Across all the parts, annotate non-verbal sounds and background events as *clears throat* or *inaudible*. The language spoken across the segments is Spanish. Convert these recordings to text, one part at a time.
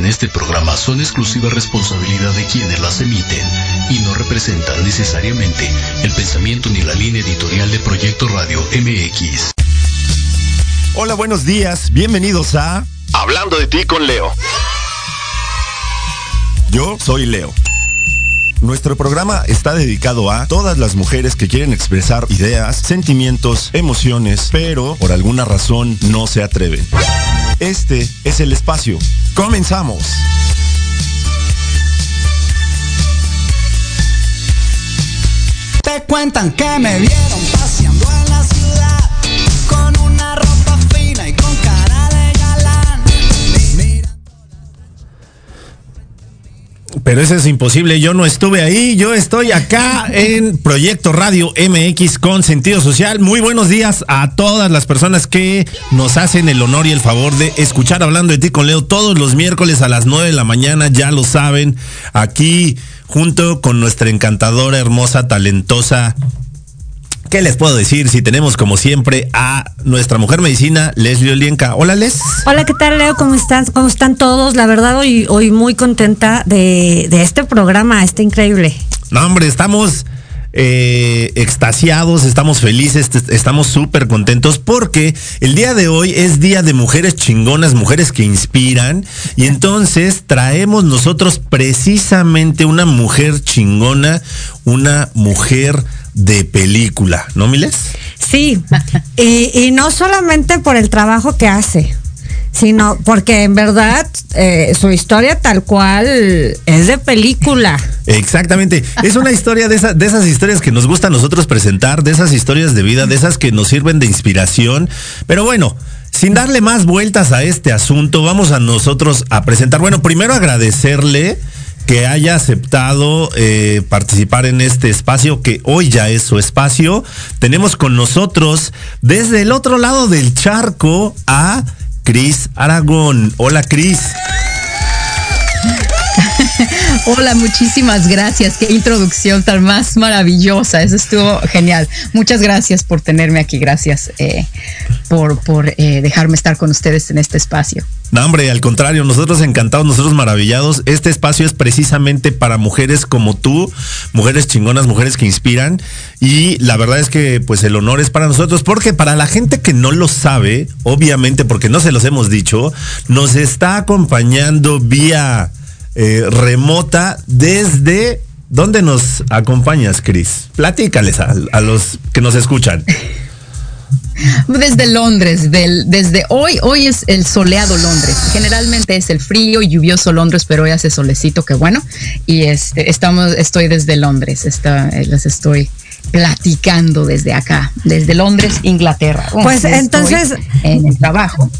en este programa son exclusiva responsabilidad de quienes las emiten y no representan necesariamente el pensamiento ni la línea editorial de Proyecto Radio MX. Hola, buenos días, bienvenidos a Hablando de ti con Leo. Yo soy Leo. Nuestro programa está dedicado a todas las mujeres que quieren expresar ideas, sentimientos, emociones, pero por alguna razón no se atreven. Este es el espacio. Comenzamos. Te cuentan que me vieron Pero eso es imposible, yo no estuve ahí, yo estoy acá en Proyecto Radio MX con sentido social. Muy buenos días a todas las personas que nos hacen el honor y el favor de escuchar hablando de ti con Leo todos los miércoles a las 9 de la mañana, ya lo saben, aquí junto con nuestra encantadora, hermosa, talentosa ¿Qué les puedo decir si tenemos como siempre a nuestra mujer medicina, Leslie Olienka? Hola, Les. Hola, ¿qué tal, Leo? ¿Cómo están? ¿Cómo están todos? La verdad, hoy, hoy muy contenta de, este programa, está increíble. No, hombre, estamos eh, extasiados, estamos felices, estamos súper contentos porque el día de hoy es día de mujeres chingonas, mujeres que inspiran y entonces traemos nosotros precisamente una mujer chingona, una mujer de película, ¿no, Miles? Sí, y, no solamente por el trabajo que hace, sino porque en verdad eh, su historia tal cual es de película. Exactamente, es una historia de, de esas historias que nos gusta a nosotros presentar, de esas historias de vida, de esas que nos sirven de inspiración, pero bueno. Sin darle más vueltas a este asunto, vamos a nosotros a presentar. Bueno, primero agradecerle que haya aceptado eh, participar en este espacio, que hoy ya es su espacio. Tenemos con nosotros desde el otro lado del charco a Cris Aragón. Hola Cris. Hola, muchísimas gracias. Qué introducción tan más maravillosa. Eso estuvo genial. Muchas gracias por tenerme aquí. Gracias eh, por, por eh, dejarme estar con ustedes en este espacio. No, hombre, al contrario, nosotros encantados, nosotros maravillados. Este espacio es precisamente para mujeres como tú, mujeres chingonas, mujeres que inspiran. Y la verdad es que pues el honor es para nosotros, porque para la gente que no lo sabe, obviamente, porque no se los hemos dicho, nos está acompañando vía eh, remota desde... ¿Dónde nos acompañas, Cris? Platícales a los que nos escuchan. Desde Londres, del, desde hoy, hoy es el soleado Londres. Generalmente es el frío y lluvioso Londres, pero hoy hace solecito, que bueno. Y este, estamos, estoy desde Londres, está, les estoy platicando desde acá, desde Londres, Inglaterra. Pues entonces en el trabajo.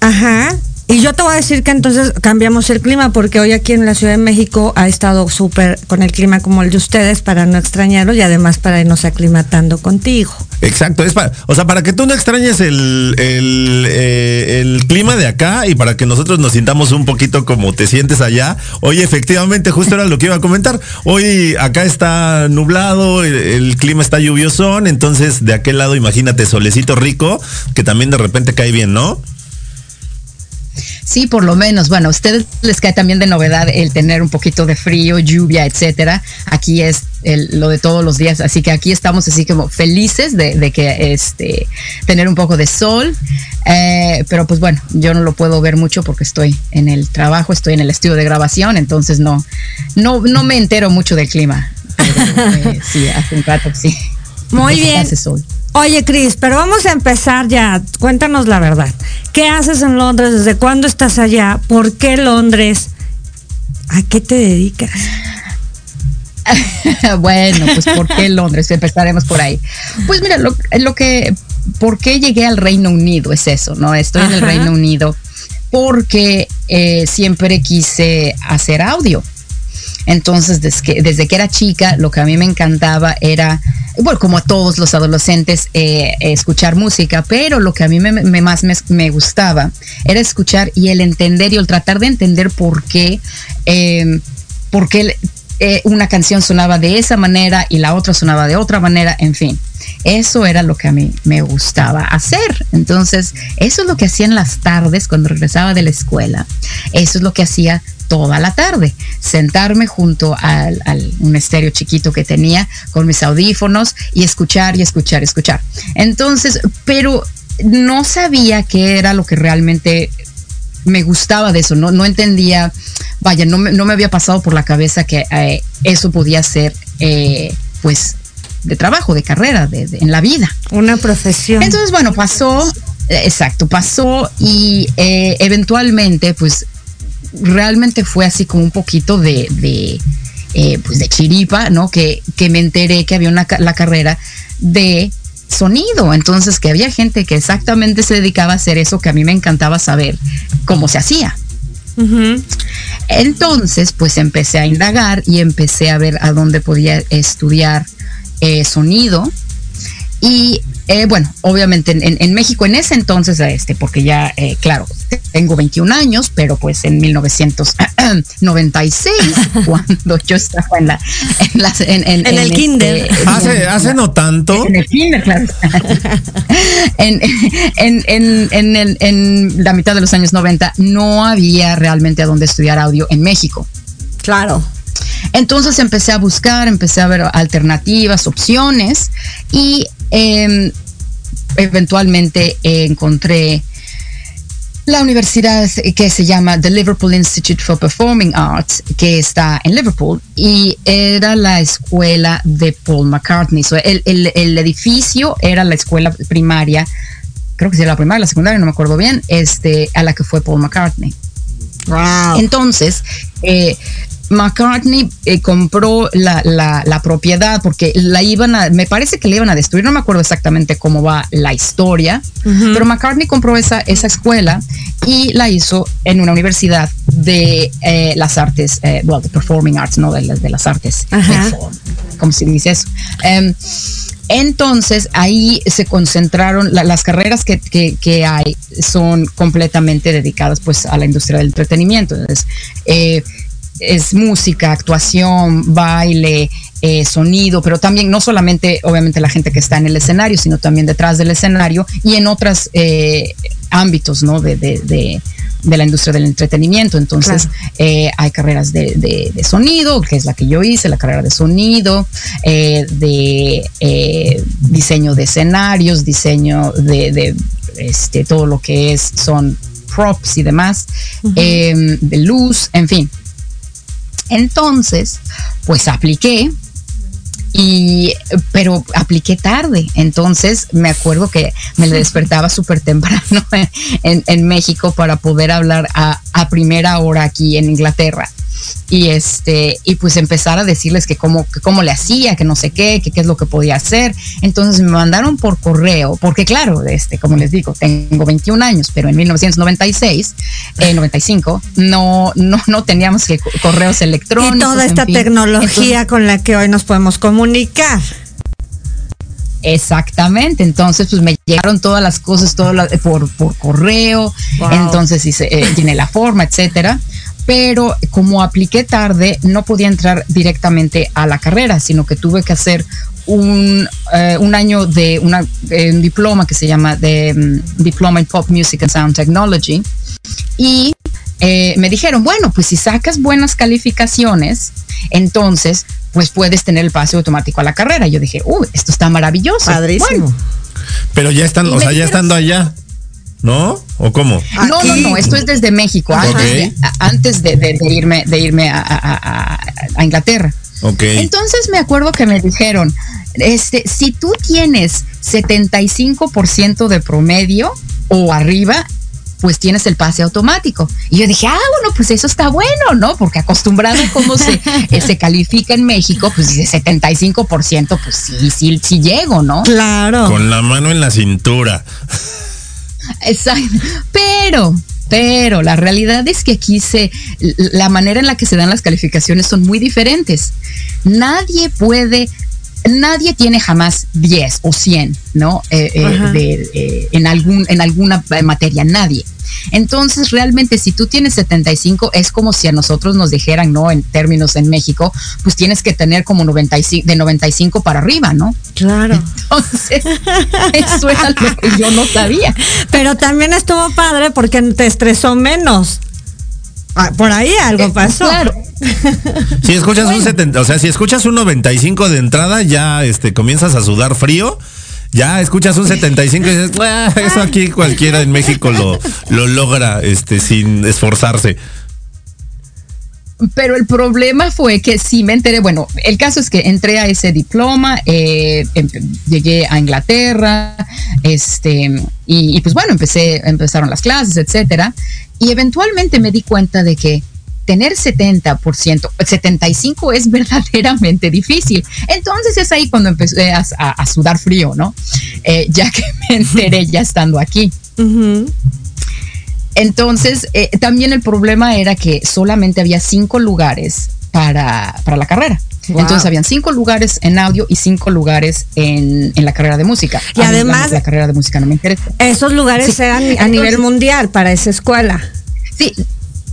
Ajá. Y yo te voy a decir que entonces cambiamos el clima porque hoy aquí en la Ciudad de México ha estado súper con el clima como el de ustedes para no extrañarlo y además para irnos aclimatando contigo. Exacto, es para, o sea, para que tú no extrañes el, el, eh, el, clima de acá y para que nosotros nos sintamos un poquito como te sientes allá. Hoy efectivamente, justo era lo que iba a comentar. Hoy acá está nublado, el, el clima está lluvioso, entonces de aquel lado imagínate solecito rico que también de repente cae bien, ¿no? Sí, por lo menos. Bueno, a ustedes les cae también de novedad el tener un poquito de frío, lluvia, etcétera. Aquí es lo de todos los días, así que aquí estamos así como felices de, que este tener un poco de sol. Eh, pero pues bueno, yo no lo puedo ver mucho porque estoy en el trabajo, estoy en el estudio de grabación, entonces no, no, no me entero mucho del clima. *laughs* eh, sí, hace un rato sí. Muy bien. hace sol. Oye, Cris, pero vamos a empezar ya. Cuéntanos la verdad. ¿Qué haces en Londres? ¿Desde cuándo estás allá? ¿Por qué Londres? ¿A qué te dedicas? *laughs* bueno, pues ¿por qué Londres? Empezaremos por ahí. Pues mira, lo, lo que, ¿por qué llegué al Reino Unido? Es eso, ¿no? Estoy en el. Reino Unido porque eh, siempre quise hacer audio. Entonces, desde que, desde que era chica, lo que a mí me encantaba era, bueno, como a todos los adolescentes, eh, escuchar música, pero lo que a mí me, más me, me gustaba era escuchar y el entender y el tratar de entender por qué, eh, por qué eh, una canción sonaba de esa manera y la otra sonaba de otra manera, en fin. Eso era lo que a mí me gustaba hacer. Entonces, eso es lo que hacía en las tardes cuando regresaba de la escuela. Eso es lo que hacía toda la tarde. Sentarme junto al, al- un estéreo chiquito que tenía con mis audífonos y escuchar y escuchar, escuchar. Entonces, pero no sabía qué era lo que realmente me gustaba de eso, no, no entendía, vaya, no me, no me había pasado por la cabeza que eh, eso podía ser, eh, pues, de trabajo, de carrera, de, de- en la vida. Una profesión. Entonces, bueno, pasó, eh, exacto, pasó y eh, eventualmente, pues, realmente fue así como un poquito de, de, eh, pues, de chiripa, ¿no? Que, que me enteré que había una, la carrera de sonido, entonces que había gente que exactamente se dedicaba a hacer eso que a mí me encantaba saber cómo se hacía. Entonces, pues empecé a indagar y empecé a ver a dónde podía estudiar eh, sonido. Y eh, bueno, obviamente en, en- en México en ese entonces, este, porque ya, eh, claro, tengo 21 años, pero pues en 1996, *laughs* cuando yo estaba en la... En, las- en, en- En el este, kinder. Hace, hace no tanto. en el kinder, claro. *laughs* en, en, en, en, el- en la mitad de los años 90 no había realmente a dónde estudiar audio en México. Claro. Entonces empecé a buscar, empecé a ver alternativas, opciones y em, eventualmente eh, encontré la universidad que se llama The Liverpool Institute for Performing Arts, que está en Liverpool, y era la escuela de Paul McCartney. So, el, el- el edificio era la escuela primaria, creo que sí era la primaria, la secundaria, no me acuerdo bien, este, a la que fue Paul McCartney. Wow. Entonces, eh, McCartney eh, compró la, la- la propiedad porque la iban a, me parece que la iban a destruir, no me acuerdo exactamente cómo va la historia, pero McCartney compró esa, esa escuela y la hizo en una universidad de eh, las artes, eh, well, de performing arts, no de, las- de las artes. ¿Cómo se dice eso? Em, entonces ahí se concentraron, la- las carreras que, que- que hay son completamente dedicadas pues a la industria del entretenimiento. Entonces, eh, es música, actuación, baile, eh, sonido, pero también no solamente obviamente la gente que está en el escenario, sino también detrás del escenario y en otros ámbitos ¿no? de, de- de- de la industria del entretenimiento. Entonces, Claro. eh, hay carreras de, sonido, que es la que yo hice, la carrera de sonido, eh, de eh, diseño de escenarios, diseño de, este, todo lo que es, son props y demás, eh, de luz, en fin. Entonces, pues apliqué y pero apliqué tarde. Entonces me acuerdo que me despertaba súper temprano *laughs* en, en México para poder hablar a, a primera hora aquí en Inglaterra y este y pues empezar a decirles que cómo que cómo le hacía que no sé qué que qué es lo que podía hacer entonces me mandaron por correo porque claro este como les digo tengo 21 años pero en 1996 eh, 95 no no no teníamos que co- correos electrónicos Y toda en esta fin. tecnología con la que hoy nos podemos comunicar. Exactamente, entonces pues me llegaron todas las cosas las- por, por correo, Wow. entonces hice, eh, llené la forma, etcétera. Pero como apliqué tarde, no podía entrar directamente a la carrera, sino que tuve que hacer un, eh, un año de una, eh, un diploma que se llama de mm, Diploma in Pop Music and Sound Technology. Y eh, me dijeron, bueno, pues si sacas buenas calificaciones, entonces pues puedes tener el pase automático a la carrera. Yo dije, uy, esto está maravilloso. Padrísimo. Bueno, Pero ya están, Y o sea, ya estando allá. ¿No? ¿O cómo? no, no, no, esto es desde México, antes, de, a- antes de, de- de irme, de irme a, a- a- a Inglaterra. Ok. Entonces me acuerdo que me dijeron, este, si tú tienes 75% de promedio o arriba, pues tienes el pase automático. Y yo dije, ah, bueno, pues eso está bueno, ¿no? Porque acostumbrado a cómo se, *laughs* eh, se califica en México, pues dice 75%, pues sí, sí, sí llego, ¿no? Claro. Con la mano en la cintura. Exacto. Pero, pero la realidad es que aquí se, la manera en la que se dan las calificaciones son muy diferentes. Nadie puede, nadie tiene jamás 10 o 100, ¿no? Eh, eh, de, eh, en, algún, en alguna materia, nadie. Entonces, realmente, si tú tienes 75, es como si a nosotros nos dijeran, ¿no? En términos en México, pues tienes que tener como 95, de 95 para arriba, ¿no? Claro. Entonces, *laughs* eso era lo que yo no sabía. Pero también estuvo padre porque te estresó menos. Ah, Por ahí algo pasó. Claro. *laughs* Si escuchas un 70, o sea, si escuchas un 95 de entrada, ya este comienzas a sudar frío. Ya escuchas un 75 y dices, "Ah, *laughs* eso aquí cualquiera en México lo, lo logra este sin esforzarse. Pero el problema fue que sí me enteré, bueno, el caso es que entré a ese diploma, eh, em- llegué a Inglaterra, este, y, y pues bueno, empecé, empezaron las clases, etcétera, y eventualmente me di cuenta de que tener 70%, 75 es *laughs* verdaderamente difícil. Entonces es ahí cuando empecé a, a- a sudar frío, ¿no? Eh, ya que *laughs* me enteré ya estando aquí. Entonces, eh, también el problema era que solamente había cinco lugares para, para la carrera. Wow. Entonces, habían cinco lugares en audio y cinco lugares en, en la carrera de música. Y A además- la, la carrera de música no me interesa. Esos lugares Sí. eran a Entonces- nivel mundial para esa escuela. Sí.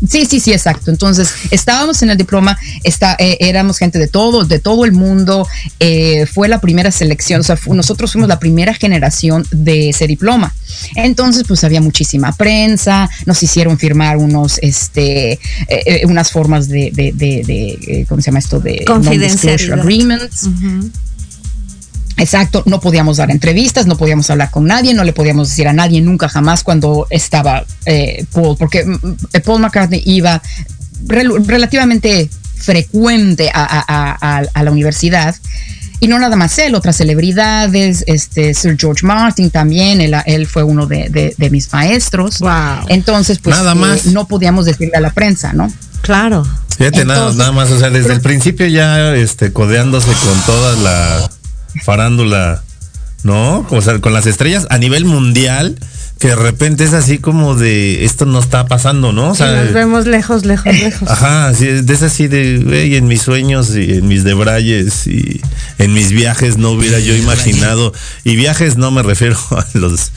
Sí, sí, sí, exacto. Entonces, estábamos en el diploma, está, eh, éramos gente de todo, de todo el mundo. eh, fue la primera selección, o sea, fu- nosotros fuimos la primera generación de ese diploma. Entonces, pues había muchísima prensa, nos hicieron firmar unos, este, eh, eh, unas formas de, de, de, de, ¿cómo se llama esto? De agreements. Exacto, no podíamos dar entrevistas, no podíamos hablar con nadie, no le podíamos decir a nadie nunca jamás cuando estaba eh, Paul, porque mm, eh, Paul McCartney iba rel- relativamente frecuente a, a- a- a- a la universidad. Y no nada más él, otras celebridades, este Sir George Martin también, él, él fue uno de, de- de mis maestros. Wow. Entonces, pues Nada eh, más. no podíamos decirle a la prensa, ¿no? Claro. Fíjate, nada, Entonces- nada más, o sea, desde el principio ya este codeándose con toda la farándula, ¿no? O sea, con las estrellas a nivel mundial, que de repente es así como de esto no está pasando, ¿no? O sea, nos vemos lejos, lejos, lejos. Ajá, sí, es así de, güey, en mis sueños y en mis debrayes y en mis viajes no hubiera yo imaginado. Y viajes no me refiero *laughs* a los,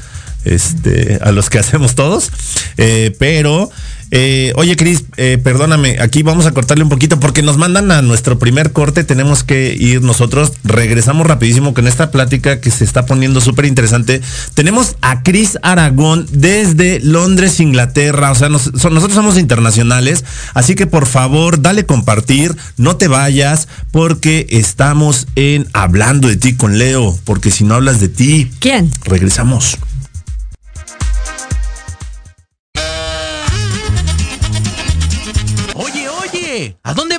este, a los que hacemos todos, eh, pero, eh, oye, Cris, eh, perdóname, aquí vamos a cortarle un poquito porque nos mandan a nuestro primer corte, tenemos que ir nosotros, regresamos rapidísimo con esta plática que se está poniendo súper interesante. Tenemos a Cris Aragón desde Londres, Inglaterra, o sea, nos- son- nosotros somos internacionales, así que por favor, dale compartir, no te vayas, porque estamos en Hablando de ti con Leo, porque si no hablas de ti, ¿Quién? regresamos. ¿A dónde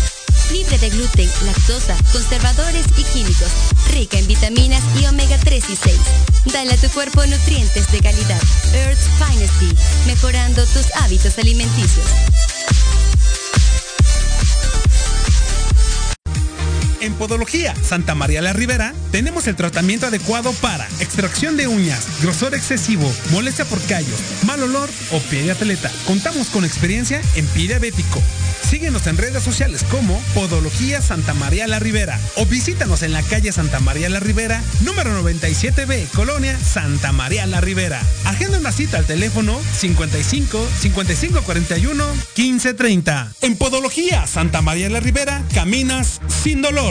Libre de gluten, lactosa, conservadores y químicos. Rica en vitaminas y omega 3 y 6. Dale a tu cuerpo nutrientes de calidad. Earth's Finest. Mejorando tus hábitos alimenticios. En Podología Santa María la Ribera tenemos el tratamiento adecuado para extracción de uñas, grosor excesivo, molestia por callos, mal olor o pie de atleta. Contamos con experiencia en pie diabético. Síguenos en redes sociales como Podología Santa María la Ribera o visítanos en la calle Santa María la Ribera, número 97B, Colonia Santa María la Ribera. Agenda una cita al teléfono 55 55 41 15 30. En Podología Santa María la Ribera, caminas sin dolor.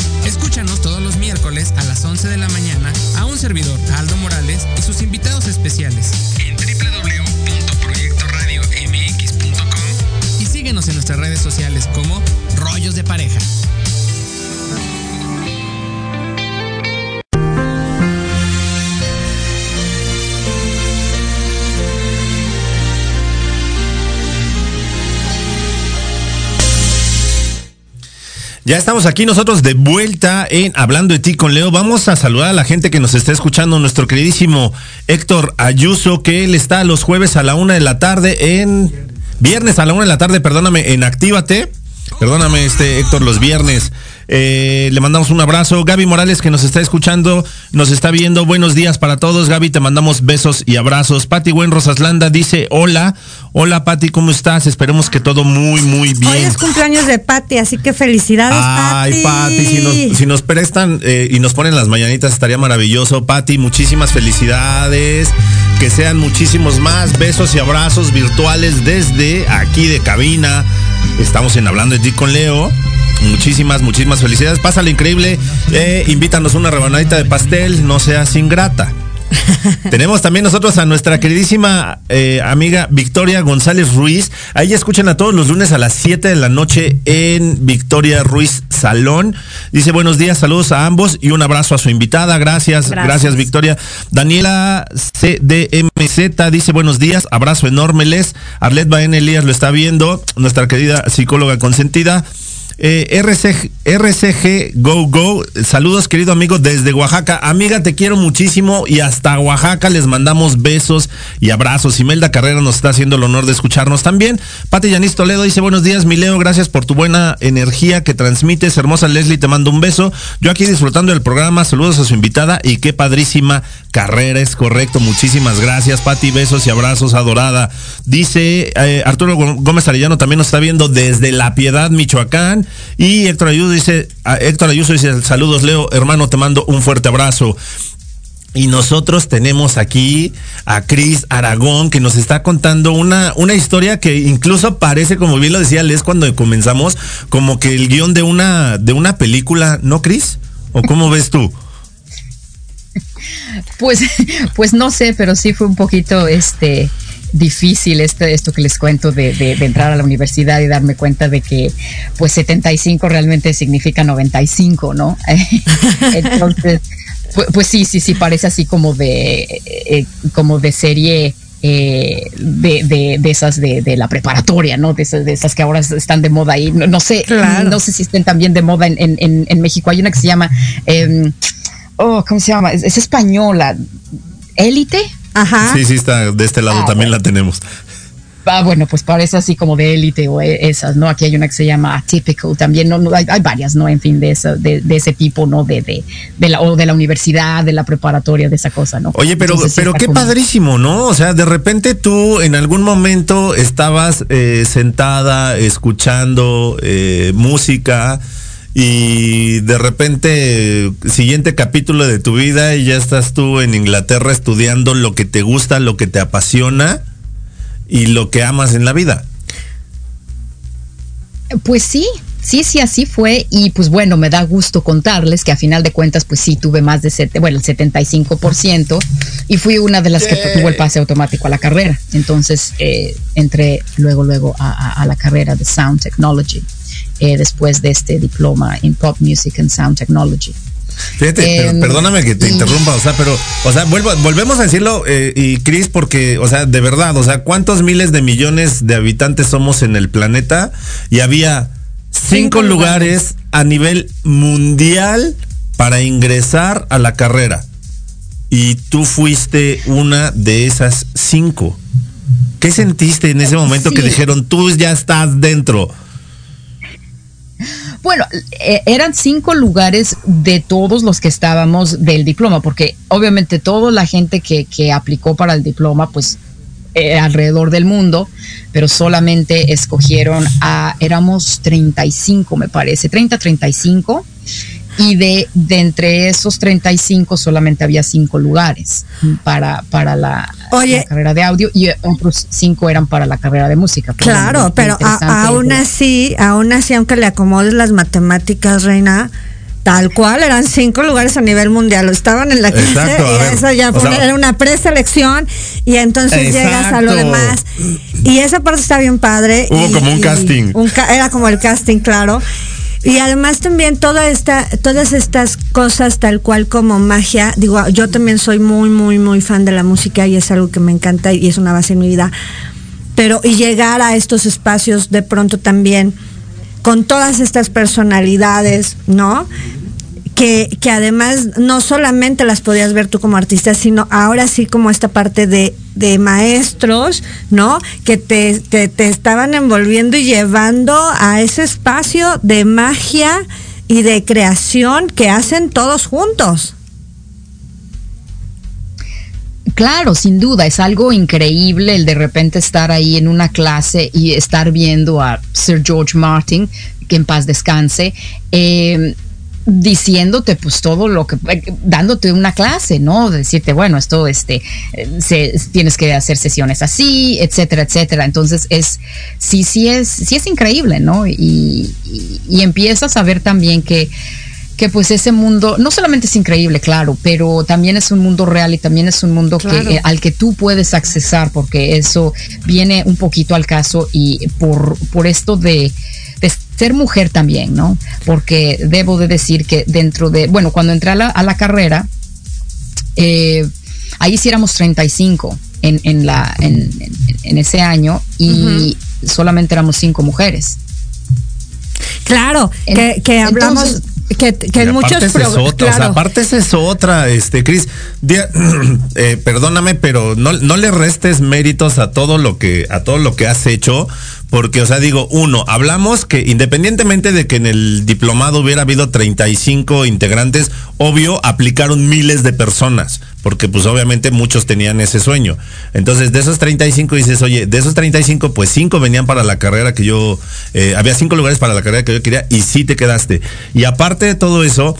Escúchanos todos los miércoles a las 11 de la mañana a un servidor, Aldo Morales, y sus invitados especiales en www.proyectoradiomx.com y síguenos en nuestras redes sociales como Rollos de Pareja. Ya estamos aquí nosotros de vuelta en Hablando de ti con Leo. Vamos a saludar a la gente que nos está escuchando, nuestro queridísimo Héctor Ayuso, que él está los jueves a la una de la tarde en... Viernes a la una de la tarde, perdóname, en Actívate. Perdóname, este Héctor, los viernes. Eh, le mandamos un abrazo. Gaby Morales, que nos está escuchando, nos está viendo. Buenos días para todos. Gaby, te mandamos besos y abrazos. Pati Buen Rosaslanda dice: Hola, hola Pati, ¿cómo estás? Esperemos que todo muy, muy bien. Hoy es cumpleaños de Pati, así que felicidades, Ay, Pati. Pati, si nos, si nos prestan eh, y nos ponen las mañanitas estaría maravilloso. Pati, muchísimas felicidades. Que sean muchísimos más besos y abrazos virtuales desde aquí de cabina. Estamos en Hablando de ti con Leo. Muchísimas, muchísimas felicidades. Pásale increíble. Eh, invítanos una rebanadita de pastel. No seas ingrata. *laughs* Tenemos también nosotros a nuestra queridísima eh, amiga Victoria González Ruiz. A ella escuchan a todos los lunes a las 7 de la noche en Victoria Ruiz Salón. Dice buenos días, saludos a ambos y un abrazo a su invitada. Gracias, gracias, Gracias. Victoria. Daniela CDMZ dice buenos días, abrazo enorme les. Arlet Baena Elías lo está viendo, nuestra querida psicóloga consentida. Eh, RCG, Go Go, saludos querido amigo desde Oaxaca. Amiga, te quiero muchísimo y hasta Oaxaca les mandamos besos y abrazos. Imelda Carrera nos está haciendo el honor de escucharnos también. Pati Yanis Toledo dice buenos días, mi Leo, gracias por tu buena energía que transmites. Hermosa Leslie, te mando un beso. Yo aquí disfrutando del programa, saludos a su invitada y qué padrísima carrera, es correcto. Muchísimas gracias, Pati, besos y abrazos, adorada. Dice eh, Arturo Gómez Arellano también nos está viendo desde La Piedad, Michoacán. Y Héctor Ayuso dice, a Héctor Ayuso dice, saludos Leo, hermano, te mando un fuerte abrazo. Y nosotros tenemos aquí a Cris Aragón que nos está contando una, una historia que incluso parece, como bien lo decía Les cuando comenzamos, como que el guion de una, de una película, ¿no, Cris? ¿O cómo ves tú? Pues, pues no sé, pero sí fue un poquito este difícil este, esto que les cuento de, de, de, entrar a la universidad y darme cuenta de que pues 75 realmente significa 95, ¿no? *laughs* Entonces, pues, pues, sí, sí, sí, parece así como de, eh, como de serie. Eh, de, de, de, esas de, de, la preparatoria, ¿no? De esas, de esas que ahora están de moda ahí. No, no sé, claro. no sé si estén también de moda en, en, en, México. Hay una que se llama, eh, oh, ¿cómo se llama? Es, es española. Élite. Ajá. Sí, sí, está de este lado ah, también bueno. la tenemos. Ah, bueno, pues parece así como de élite o esas, ¿no? Aquí hay una que se llama Atypical también, ¿no? no hay, hay, varias, ¿no? En fin, de, esa, de, de, ese tipo, ¿no? De, de, de, la, o de la universidad, de la preparatoria, de esa cosa, ¿no? Oye, pero, Entonces, pero qué como... padrísimo, ¿no? O sea, de repente tú en algún momento estabas eh, sentada escuchando eh, música y de repente siguiente capítulo de tu vida y ya estás tú en Inglaterra estudiando lo que te gusta, lo que te apasiona y lo que amas en la vida. Pues sí, Sí, sí, así fue. Y pues bueno, me da gusto contarles que a final de cuentas, pues sí, tuve más de, sete, bueno, el 75% y fui una de las que tuvo el pase automático a la carrera. Entonces, eh, entré luego, luego a, a, a, la carrera de Sound Technology eh, después de este diploma en Pop Music and Sound Technology. Fíjate, eh, perdóname que te y, interrumpa, o sea, pero, o sea, vuelvo, volvemos a decirlo, eh, y Cris, porque, o sea, de verdad, o sea, ¿cuántos miles de millones de habitantes somos en el planeta? Y había cinco, lugares a nivel mundial para ingresar a la carrera. Y tú fuiste una de esas cinco. ¿Qué sentiste en ese momento sí. que dijeron, tú ya estás dentro? Bueno, eh, eran cinco lugares de todos los que estábamos del diploma, porque obviamente toda la gente que, que aplicó para el diploma, pues eh, alrededor del mundo, pero solamente escogieron a, éramos 35 me parece, 30, 35, y de, de entre esos 35 solamente había cinco lugares para, para la, Oye, la carrera de audio y otros cinco eran para la carrera de música. Claro, pero a, aún así, aún así, aunque le acomodes las matemáticas, Reina, Tal cual, eran cinco lugares a nivel mundial. Estaban en la clase Exacto, *laughs* y eso ya fue, sea, era una preselección y entonces exacto. llegas a lo demás. Y esa parte está bien padre. Hubo y, como un casting. Un, era como el casting, claro. Y además también toda esta, todas estas cosas tal cual como magia, digo, yo también soy muy, muy, muy fan de la música y es algo que me encanta y es una base en mi vida. Pero y llegar a estos espacios de pronto también con todas estas personalidades, ¿no? Que, además no solamente las podías ver tú como artista, sino ahora sí como esta parte de, de maestros, ¿no? Que te, te, te, estaban envolviendo y llevando a ese espacio de magia y de creación que hacen todos juntos. Claro, sin duda, es algo increíble el de repente estar ahí en una clase y estar viendo a Sir George Martin, que en paz descanse, eh, diciéndote pues todo lo que dándote una clase no decirte bueno esto este se, tienes que hacer sesiones así etcétera etcétera entonces es sí sí es sí es increíble no y, y, y empiezas a ver también que que pues ese mundo no solamente es increíble, claro, pero también es un mundo real y también es un mundo claro. que, eh, al que tú puedes accesar, porque eso viene un poquito al caso y por, por esto de, de ser mujer también, ¿no? Porque debo de decir que dentro de, bueno, cuando entré a la, a la carrera, eh, ahí sí éramos 35 en, en, la, en, en, en ese año y uh -huh. solamente éramos cinco mujeres. Claro, que, que hablamos... Entonces, que, que en muchos es otra, claro. o sea, aparte esa es otra, este, Cris, *clears throat* eh, perdóname, pero no, no le restes méritos a todo lo que, a todo lo que has hecho, porque, o sea, digo, uno, hablamos que independientemente de que en el diplomado hubiera habido 35 integrantes, obvio, aplicaron miles de personas, porque pues obviamente muchos tenían ese sueño. Entonces, de esos 35 dices, oye, de esos 35, pues 5 venían para la carrera que yo, eh, había 5 lugares para la carrera que yo quería y sí te quedaste. Y aparte de todo eso,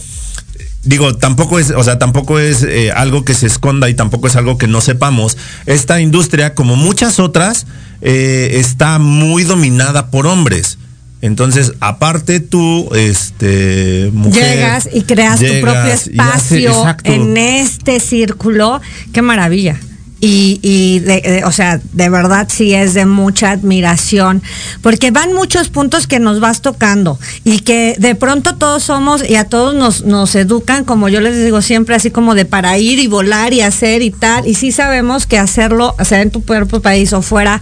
digo, tampoco es, o sea, tampoco es eh, algo que se esconda y tampoco es algo que no sepamos. Esta industria, como muchas otras, eh, está muy dominada por hombres. Entonces, aparte tú, este, mujer, llegas y creas llegas tu propio espacio hace, en este círculo. Qué maravilla y, y de, o sea, de verdad sí es de mucha admiración, porque van muchos puntos que nos vas tocando y que de pronto todos somos y a todos nos, nos educan, como yo les digo siempre, así como de para ir y volar y hacer y tal, y sí sabemos que hacerlo, hacer en tu propio país o fuera,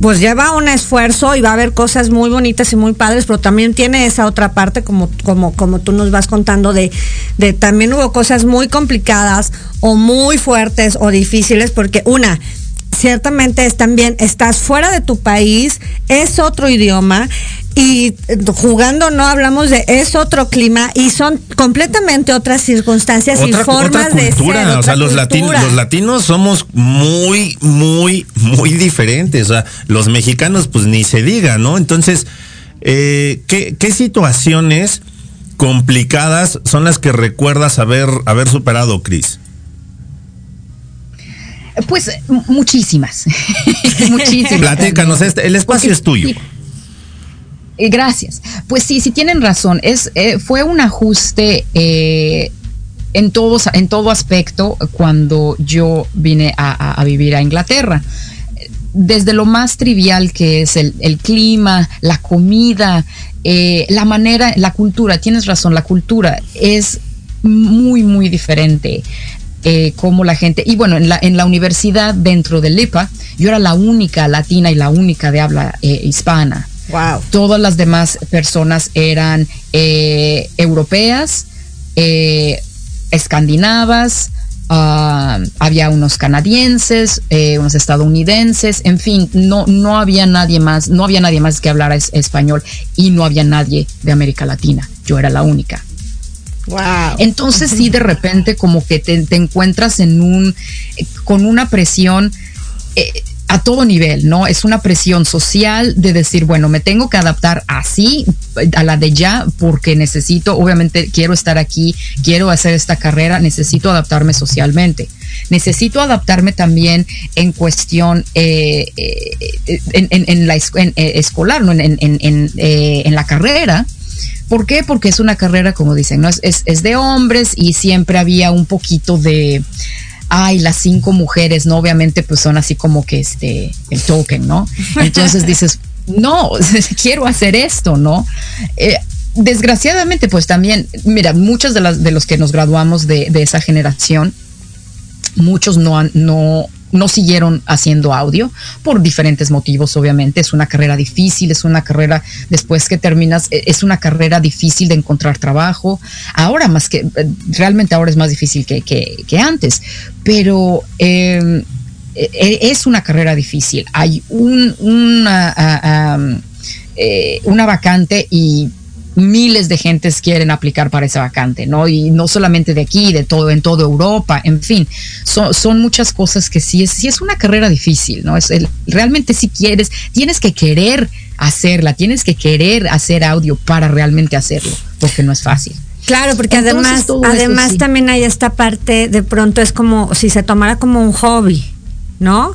pues lleva un esfuerzo y va a haber cosas muy bonitas y muy padres, pero también tiene esa otra parte, como, como, como tú nos vas contando, de, de también hubo cosas muy complicadas o muy fuertes o difíciles, porque una, ciertamente es también, estás fuera de tu país, es otro idioma, y jugando no hablamos de es otro clima y son completamente otras circunstancias otra, y formas otra cultura, de ser, o sea, los latinos, los latinos somos muy, muy, muy diferentes. O sea, los mexicanos, pues ni se diga, ¿no? Entonces, eh, ¿qué, ¿qué, situaciones complicadas son las que recuerdas haber, haber superado, Cris? Pues muchísimas. *laughs* muchísimas. Platícanos, este, el espacio es tuyo. Gracias. Pues sí, sí tienen razón. Es, fue un ajuste en, todos, en todo aspecto cuando yo vine a, vivir a Inglaterra desde lo más trivial que es el, clima, la comida, eh, la manera, la cultura, tienes razón, la cultura es muy, muy diferente. Eh, como la gente, y bueno, en la, en la universidad dentro del LIPA, yo era la única latina y la única de habla eh, hispana. Wow. Todas las demás personas eran europeas, escandinavas, ah, había unos canadienses, eh, unos estadounidenses, en fin, no, no había nadie más, no había nadie más que hablara español y no había nadie de América Latina. Yo era la única. Wow. Entonces sí, de repente como que te, encuentras en un, con una presión. Eh, a todo nivel, ¿no? Es una presión social de decir, bueno, me tengo que adaptar así a la de ya porque necesito, obviamente quiero estar aquí, quiero hacer esta carrera, necesito adaptarme socialmente. Necesito adaptarme también en cuestión eh, eh, en, la eh, escolar, ¿no? en, en la carrera. ¿Por qué? Porque es una carrera, como dicen, ¿no? es, es de hombres y siempre había un poquito de ay, las cinco mujeres, ¿no? Obviamente, pues son así como que este, el token, ¿no? Entonces *laughs* dices, no, *laughs* quiero hacer esto, ¿no? Eh, desgraciadamente, pues también, mira, muchos de, las, de los que nos graduamos de, de esa generación, muchos no, han, no, no siguieron haciendo audio por diferentes motivos, obviamente. Es una carrera difícil, es una carrera, después que terminas, e, es una carrera difícil de encontrar trabajo. Ahora más que, eh, realmente ahora es más difícil que, que, antes, pero... Em, e, e, es una carrera difícil. Hay un, una, eh, una vacante y miles de gentes quieren aplicar para esa vacante, ¿no? Y no solamente de aquí, de todo, en toda Europa, en fin, son, son muchas cosas que sí es, sí es una carrera difícil, ¿no? Es el, realmente si quieres, tienes que querer hacerla, tienes que querer hacer audio para realmente hacerlo, porque no es fácil. Claro, porque además, además también hay esta parte, de pronto es como si se tomara como un hobby, ¿no?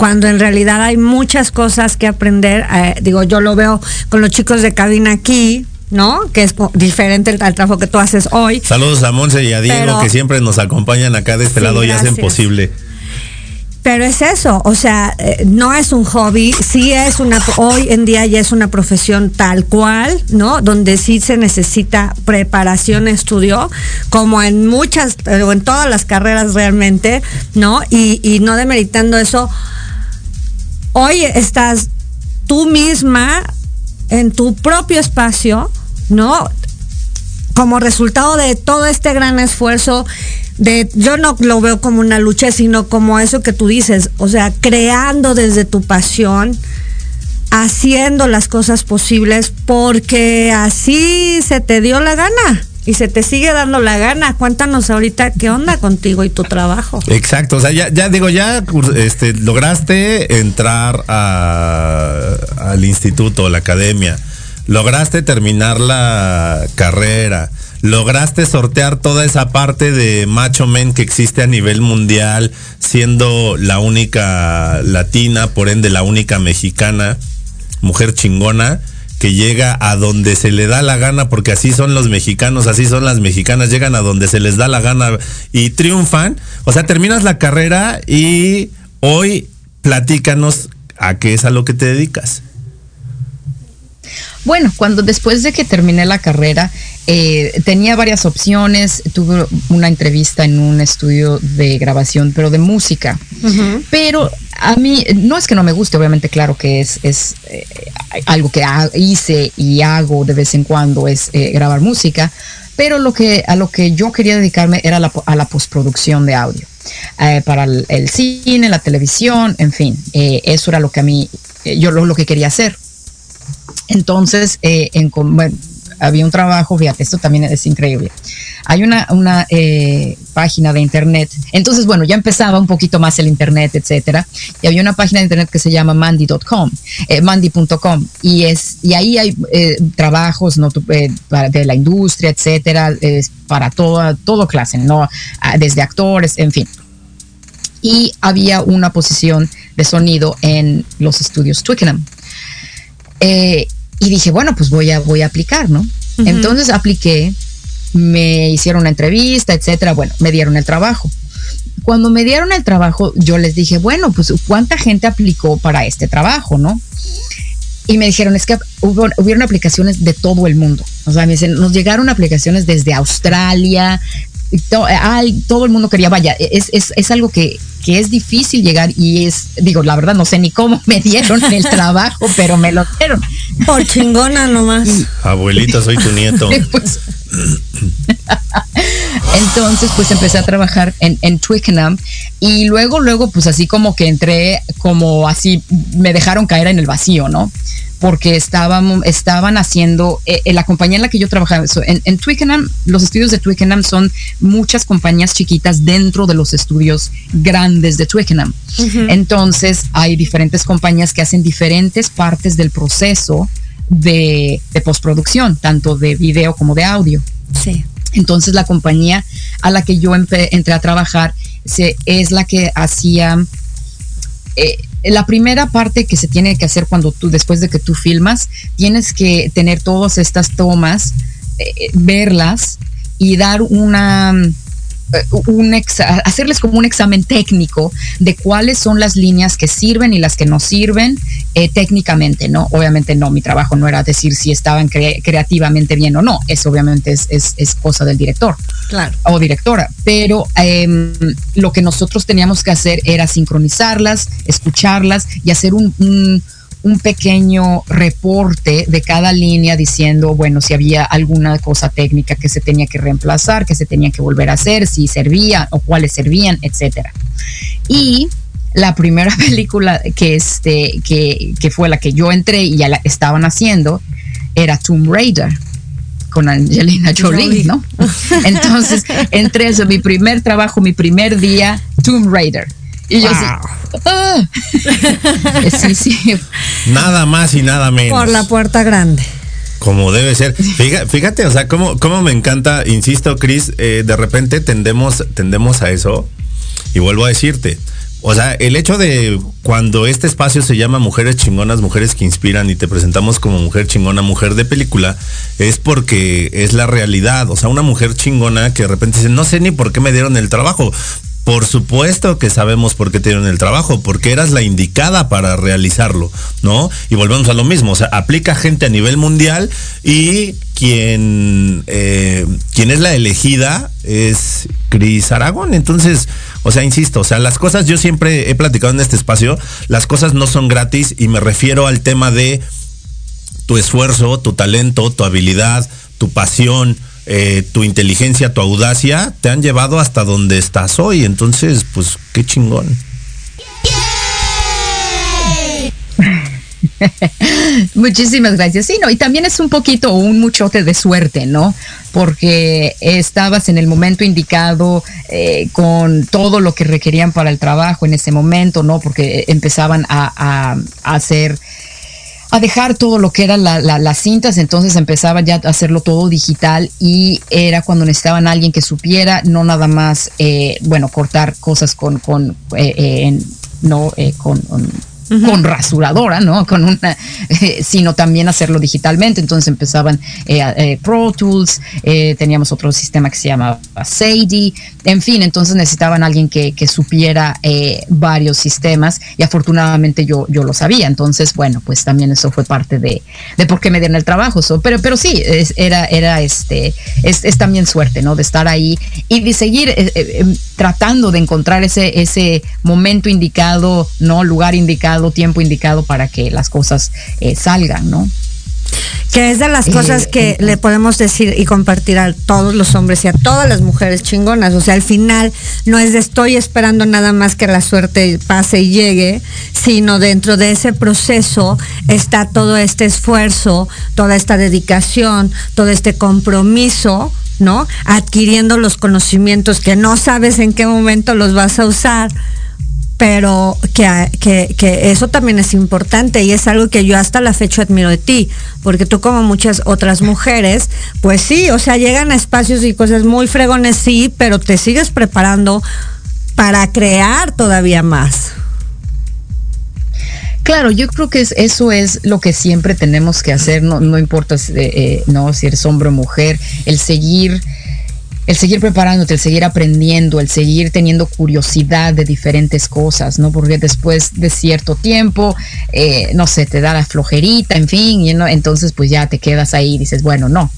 cuando en realidad hay muchas cosas que aprender. Eh, digo, yo lo veo con los chicos de cabina aquí, ¿no? Que es diferente al trabajo que tú haces hoy. Saludos a Monse y a Diego que siempre nos acompañan acá de este lado y hacen posible. Pero es eso, o sea, eh, no es un hobby, sí es una, hoy en día ya es una profesión tal cual, ¿no? Donde sí se necesita preparación, estudio, como en muchas, o en todas las carreras realmente, ¿no? Y, y no demeritando eso, hoy estás tú misma en tu propio espacio, ¿no? Como resultado de todo este gran esfuerzo, de, yo no lo veo como una lucha, sino como eso que tú dices, o sea, creando desde tu pasión, haciendo las cosas posibles porque así se te dio la gana y se te sigue dando la gana. Cuéntanos ahorita qué onda contigo y tu trabajo. Exacto, o sea, ya, ya digo, ya este, lograste entrar al instituto, a la academia lograste terminar la carrera, lograste sortear toda esa parte de macho men que existe a nivel mundial, siendo la única latina, por ende la única mexicana, mujer chingona, que llega a donde se le da la gana, porque así son los mexicanos, así son las mexicanas, llegan a donde se les da la gana y triunfan. O sea, terminas la carrera y hoy platícanos a qué es a lo que te dedicas. Bueno, cuando después de que terminé la carrera, eh, tenía varias opciones. Tuve una entrevista en un estudio de grabación, pero de música. Pero a mí, no es que no me guste, obviamente, claro que es, es eh, algo que hice y hago de vez en cuando, es eh, grabar música. Pero lo que, a lo que yo quería dedicarme era a la postproducción de audio. para el, cine, la televisión, en fin, eso era lo que a mí, yo lo que quería hacer. Entonces, eh, había un trabajo, fíjate, esto también es increíble. Hay una, eh, página de internet. Entonces, bueno, ya empezaba un poquito más el internet, etcétera. Y había una página de internet que se llama mandy.com, eh, mandy.com. Y, es, y ahí hay trabajos de la industria, etcétera, para toda, todo clase, ¿no? Desde actores, en fin. Y había una posición de sonido en los estudios Twickenham. Y dije, bueno, pues voy a, voy a aplicar, ¿no? Entonces apliqué, me hicieron una entrevista, etcétera. Bueno, me dieron el trabajo. Cuando me dieron el trabajo, yo les dije, bueno, pues cuánta gente aplicó para este trabajo, ¿no? Y me dijeron, es que hubo, hubieron aplicaciones de todo el mundo. O sea, me dicen, nos llegaron aplicaciones desde Australia, todo el mundo quería, vaya, es, es, es algo que, que, es difícil llegar y es, digo, la verdad no sé ni cómo *laughs* me dieron el trabajo, pero me lo dieron. Por chingona nomás. Abuelita, soy tu nieto. *laughs* Pues, entonces, pues empecé a trabajar en, en Twickenham y luego, luego, pues así como que entré, como así, me dejaron caer en el vacío, ¿no? Porque estaban, estaban haciendo, eh, la compañía en la que yo trabajaba, en, Twickenham, los estudios de Twickenham son muchas compañías chiquitas dentro de los estudios grandes de Twickenham. Entonces hay diferentes compañías que hacen diferentes partes del proceso de, postproducción, tanto de video como de audio. Sí. Entonces la compañía a la que yo entré a trabajar se, es la que hacía... Eh, la primera parte que se tiene que hacer cuando tú, después de que tú filmas, tienes que tener todas estas tomas, eh, verlas y dar una eh, un hacerles como un examen técnico de cuáles son las líneas que sirven y las que no sirven eh, técnicamente, ¿no? Obviamente no, mi trabajo no era decir si estaban creativamente bien o no, eso obviamente es, es, cosa del director claro. o directora, pero em, lo que nosotros teníamos que hacer era sincronizarlas, escucharlas y hacer un un pequeño reporte de cada línea diciendo, bueno, si había alguna cosa técnica que se tenía que reemplazar, que se tenía que volver a hacer, si servía o cuáles servían, etcétera. Y la primera *laughs* película que, este, que, que fue la que yo entré y ya la estaban haciendo era Tomb Raider con Angelina Jolie, ¿no? *laughs* Entonces, entré, eso, mi primer trabajo, mi primer día, Tomb Raider. Y yo ah". *laughs* sí, sí. Nada más y nada menos. Por la puerta grande. Como debe ser. Fíjate, o sea, cómo, cómo me encanta, insisto, Cris, eh, de repente tendemos, tendemos a eso. Y vuelvo a decirte, o sea, el hecho de cuando este espacio se llama Mujeres Chingonas, Mujeres que Inspiran y te presentamos como mujer chingona, mujer de película, es porque es la realidad. O sea, una mujer chingona que de repente dice, no sé ni por qué me dieron el trabajo. Por supuesto que sabemos por qué te dieron el trabajo, porque eras la indicada para realizarlo, ¿no? Y volvemos a lo mismo, o sea, aplica gente a nivel mundial y quien, eh, quien es la elegida es Cris Aragón. Entonces, o sea, insisto, o sea, las cosas, yo siempre he platicado en este espacio, las cosas no son gratis y me refiero al tema de tu esfuerzo, tu talento, tu habilidad, tu pasión, eh, tu inteligencia, tu audacia, te han llevado hasta donde estás hoy. Entonces, pues, qué chingón. *laughs* Muchísimas gracias. Sí, no, y también es un poquito un muchote de suerte, ¿no? Porque estabas en el momento indicado eh, con todo lo que requerían para el trabajo en ese momento, ¿no? Porque empezaban a, a hacer a dejar todo lo que eran las cintas, entonces empezaba ya a hacerlo todo digital y era cuando necesitaban a alguien que supiera, no nada más, eh, bueno, cortar cosas con, con eh, eh, no, con con rasuradora, ¿no? Con una, eh, sino también hacerlo digitalmente. Entonces empezaban eh, eh, Pro Tools, teníamos otro sistema que se llamaba Sadie, en fin, entonces necesitaban alguien que, supiera varios sistemas y afortunadamente yo, yo lo sabía. Entonces, bueno, pues también eso fue parte de, de por qué me dieron el trabajo. pero, pero sí, era, era este, es, es, también suerte, ¿no? De estar ahí y de seguir em, tratando de encontrar ese, ese momento indicado, ¿no? Lugar indicado tiempo indicado para que las cosas eh, salgan, ¿no? Que es de las cosas eh, que le podemos decir y compartir a todos los hombres y a todas las mujeres chingonas. O sea, al final no es de estoy esperando nada más que la suerte pase y llegue, sino dentro de ese proceso está todo este esfuerzo, toda esta dedicación, todo este compromiso ¿no? Adquiriendo los conocimientos que no sabes en qué momento los vas a usar, pero que, eso también es importante y es algo que yo hasta la fecha admiro de ti, porque tú como muchas otras mujeres, pues sí, o sea, llegan a espacios y cosas muy fregones, sí, pero te sigues preparando para crear todavía más. Claro, yo creo que eso es lo que siempre tenemos que hacer, no, no importa si, eh, eh, no, si eres hombre o mujer, el seguir el seguir preparándote, el seguir aprendiendo, el seguir teniendo curiosidad de diferentes cosas, ¿no? Porque después de cierto tiempo, eh, no sé, te da la flojerita, en fin, y entonces pues ya te quedas ahí y dices, bueno, no.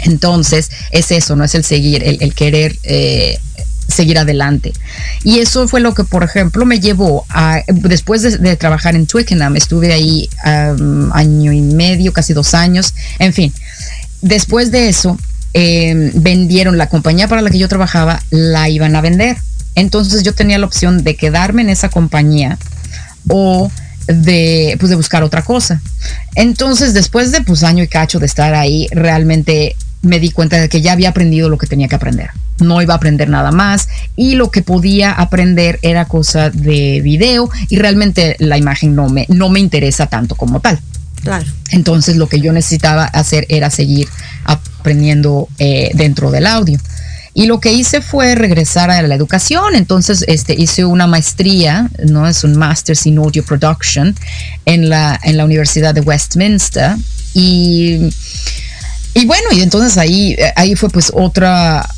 Entonces es eso, no es el seguir, el, querer eh, seguir adelante. Y eso fue lo que, por ejemplo, me llevó a, después de, trabajar en Twickenham, estuve ahí año y medio, casi dos años, en fin. Después de eso, Em, vendieron la compañía para la que yo trabajaba, la iban a vender. Entonces yo tenía la opción de quedarme en esa compañía o de, pues, de buscar otra cosa. Entonces, después de pues año y cacho de estar ahí, realmente me di cuenta de que ya había aprendido lo que tenía que aprender. No iba a aprender nada más y lo que podía aprender era cosa de video y realmente la imagen no me, no me interesa tanto como tal. Claro. Entonces lo que yo necesitaba hacer era seguir aprendiendo eh, dentro del audio. Y lo que hice fue regresar a la educación. Entonces, este, hice una maestría, ¿no? Es un Master's in Audio Production en la, en la Universidad de Westminster. Y, y bueno, y entonces ahí, ahí fue pues otra,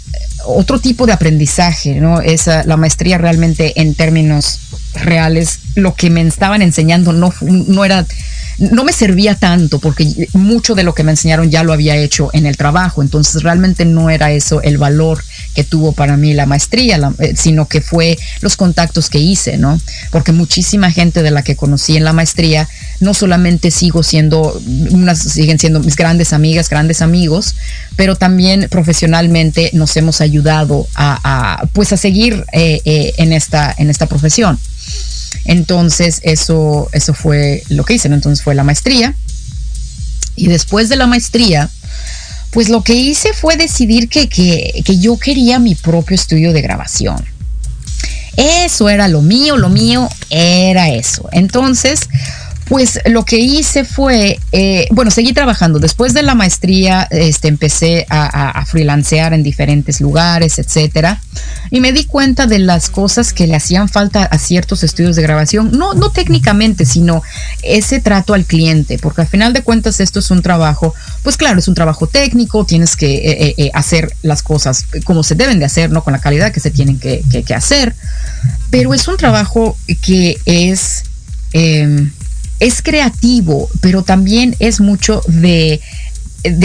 otro tipo de aprendizaje, ¿no? Esa, la maestría realmente en términos reales, lo que me estaban enseñando no, no era no me servía tanto porque mucho de lo que me enseñaron ya lo había hecho en el trabajo, entonces realmente no era eso el valor que tuvo para mí la maestría, eh, sino que fue los contactos que hice, ¿no? Porque muchísima gente de la que conocí en la maestría, no solamente sigo siendo, unas siguen siendo mis grandes amigas, grandes amigos, pero también profesionalmente nos hemos ayudado a, pues a seguir eh, eh, en, esta, en esta profesión. Entonces, eso, eso fue lo que hice, Entonces fue la maestría. Y después de la maestría, pues lo que hice fue decidir que, que, que yo quería mi propio estudio de grabación. Eso era lo mío, lo mío era eso. Entonces, pues lo que hice fue, eh, bueno, seguí trabajando. Después de la maestría, este, empecé a, freelancear en diferentes lugares, etcétera. Y me di cuenta de las cosas que le hacían falta a ciertos estudios de grabación. No, no técnicamente, sino ese trato al cliente. Porque al final de cuentas esto es un trabajo, pues claro, es un trabajo técnico. Tienes que eh, eh, hacer las cosas como se deben de hacer, ¿no? Con la calidad que se tienen que, hacer. Pero es un trabajo que es... Em, es creativo, pero también es mucho de,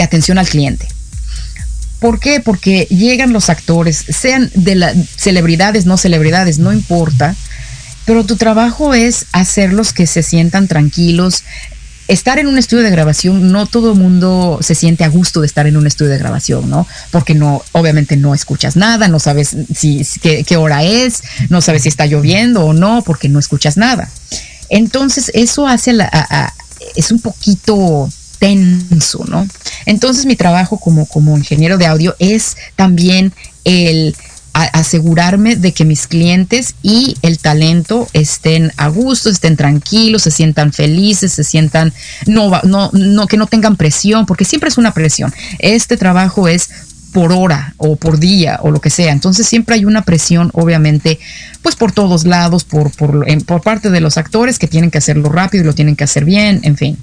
atención al cliente. ¿Por qué? Porque llegan los actores, sean de las celebridades, no celebridades, no importa, pero tu trabajo es hacerlos que se sientan tranquilos. Estar en un estudio de grabación, no todo el mundo se siente a gusto de estar en un estudio de grabación, ¿no? Porque no, obviamente no escuchas nada, no sabes si, qué hora es, no sabes si está lloviendo o no, porque no escuchas nada. Entonces, eso hace la, es un poquito tenso, ¿no? Entonces, mi trabajo como, como ingeniero de audio es también el asegurarme de que mis clientes y el talento estén a gusto, estén tranquilos, se sientan felices, se sientan, no, no, no, que no tengan presión, porque siempre es una presión. Este trabajo es por hora o por día o lo que sea. Entonces siempre hay una presión, obviamente, pues por todos lados, por, por, por parte de los actores que tienen que hacerlo rápido y lo tienen que hacer bien, en fin,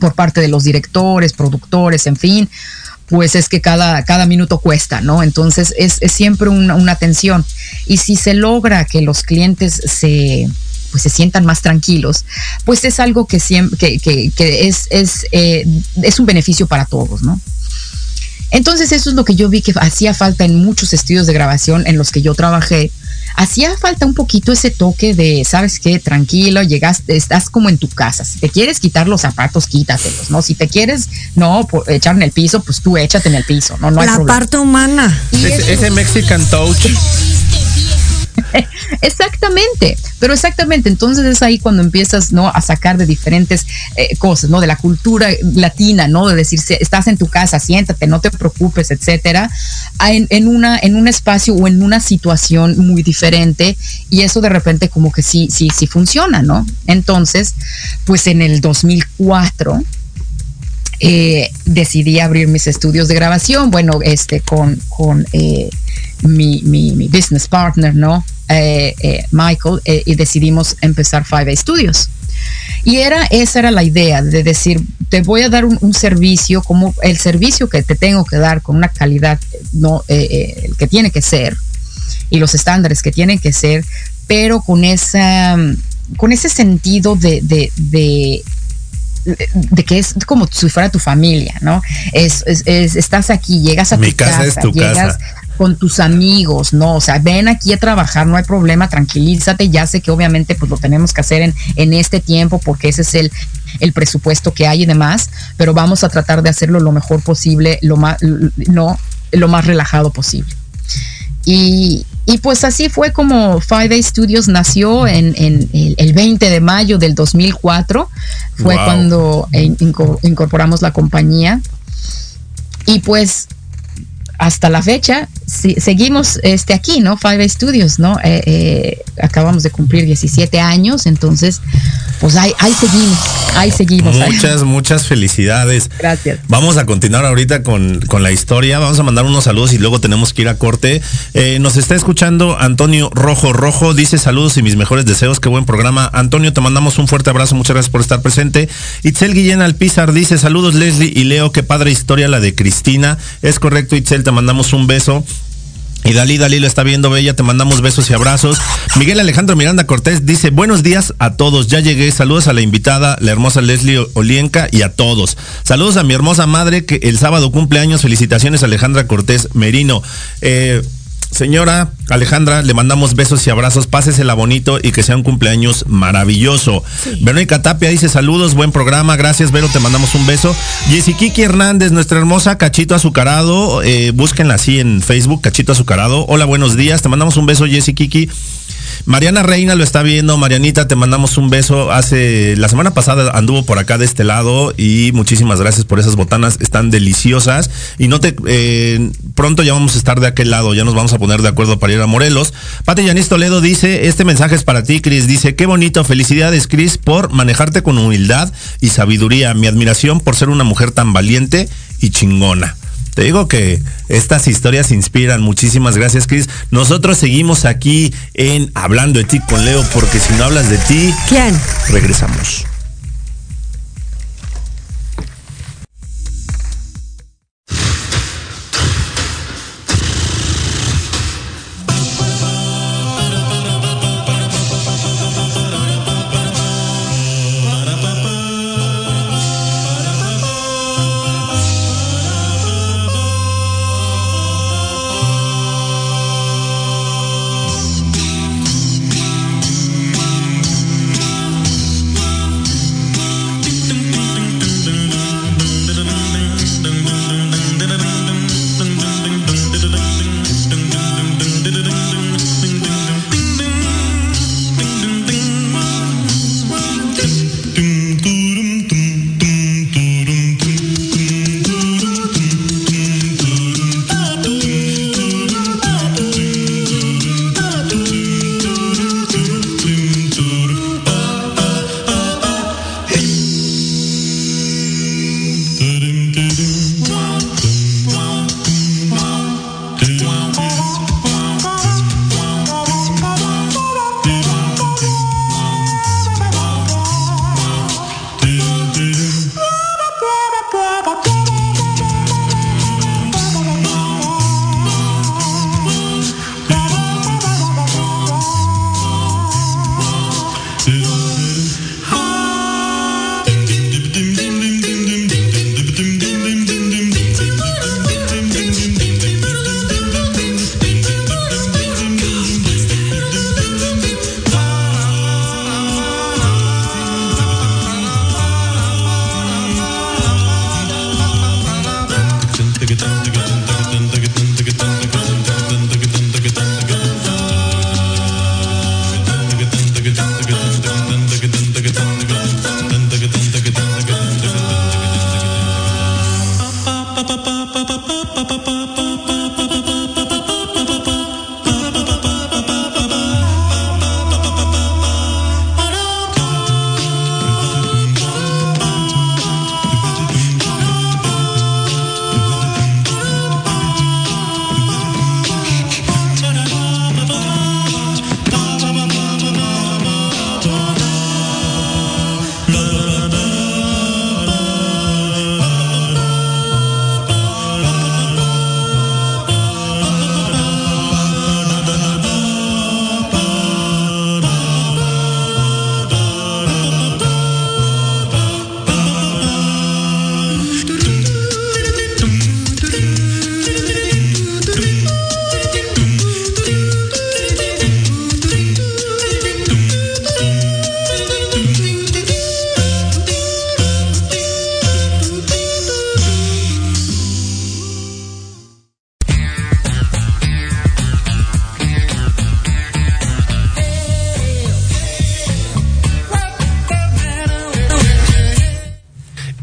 por parte de los directores, productores, en fin, pues es que cada, cada minuto cuesta, ¿no? Entonces es, siempre una, tensión. Y si se logra que los clientes se pues se sientan más tranquilos, pues es algo que, siempre, que, que, es, es, eh, es un beneficio para todos, ¿no? Entonces eso es lo que yo vi que hacía falta en muchos estudios de grabación en los que yo trabajé. Hacía falta un poquito ese toque de, ¿sabes qué? Tranquilo, llegaste, estás como en tu casa. Si te quieres quitar los zapatos, quítatelos, ¿no? Si te quieres, no, echar en el piso, pues tú échate en el piso, ¿no? no La parte humana. ese Mexican touch. *laughs* exactamente, pero exactamente, entonces es ahí cuando empiezas, ¿no? A sacar de diferentes eh, cosas, ¿no? De la cultura latina, ¿no? De decir, estás en tu casa, siéntate, no te preocupes, etcétera, en, una, en un espacio o en una situación muy diferente y eso de repente como que sí, sí, sí funciona, ¿no? Entonces, pues en el 2004, eh, decidí abrir mis estudios de grabación, bueno, este, con, con eh, mi, mi, business partner, ¿no? Michael y decidimos empezar Five A Studios. Y era, esa era la idea de decir, te voy a dar un, servicio como el servicio que te tengo que dar con una calidad no eh, que tiene que ser y los estándares que tienen que ser, pero con esa con ese sentido de, de, de de que es como si fuera tu familia, ¿no? Es, estás aquí, llegas a Mi tu casa, es tu llegas, casa con tus amigos, ¿no? O sea, ven aquí a trabajar, no hay problema, tranquilízate, ya sé que obviamente pues lo tenemos que hacer en, en este tiempo porque ese es el, el presupuesto que hay y demás, pero vamos a tratar de hacerlo lo mejor posible, lo más, no, lo más relajado posible. Y, y pues así fue como Five Day Studios nació en, en el, 20 de mayo del 2004, fue cuando incorporamos la compañía. Y pues hasta la fecha seguimos este aquí, ¿no? Five Studios, ¿no? Eh, eh, acabamos de cumplir 17 años, entonces, pues ahí, ahí seguimos, ahí seguimos. Muchas, muchas felicidades. Gracias. Vamos a continuar ahorita con, la historia, vamos a mandar unos saludos y luego tenemos que ir a corte. Eh, nos está escuchando Antonio Rojo Rojo, dice saludos y mis mejores deseos, qué buen programa. Antonio, te mandamos un fuerte abrazo, muchas gracias por estar presente. Itzel Guillén Alpizar dice saludos Leslie y Leo, qué padre historia la de Cristina. Es correcto, Itzel, te mandamos un beso. Y Dalí, Dalí lo está viendo, Bella, te mandamos besos y abrazos. Miguel Alejandro Miranda Cortés dice, buenos días a todos, ya llegué, saludos a la invitada, la hermosa Leslie Olienka y a todos. Saludos a mi hermosa madre que el sábado cumple años, felicitaciones Alejandra Cortés Merino. Eh, Señora Alejandra, le mandamos besos y abrazos, pásesela bonito y que sea un cumpleaños maravilloso. Verónica Tapia dice saludos, buen programa, gracias Vero, te mandamos un beso. Kiki Hernández, nuestra hermosa Cachito Azucarado, eh, búsquenla así en Facebook, Cachito Azucarado. Hola, buenos días, te mandamos un beso Jessy Kiki. Mariana Reina lo está viendo. Marianita, te mandamos un beso. Hace la semana pasada anduvo por acá de este lado y muchísimas gracias por esas botanas. Están deliciosas y no te eh, pronto ya vamos a estar de aquel lado. Ya nos vamos a poner de acuerdo para ir a Morelos. Pati Yanis Toledo dice este mensaje es para ti, Cris. Dice qué bonito. Felicidades, Cris, por manejarte con humildad y sabiduría. Mi admiración por ser una mujer tan valiente y chingona. Te digo que estas historias inspiran. Muchísimas gracias, Chris. Nosotros seguimos aquí en Hablando de ti con Leo, porque si no hablas de ti, ¿quién? Regresamos.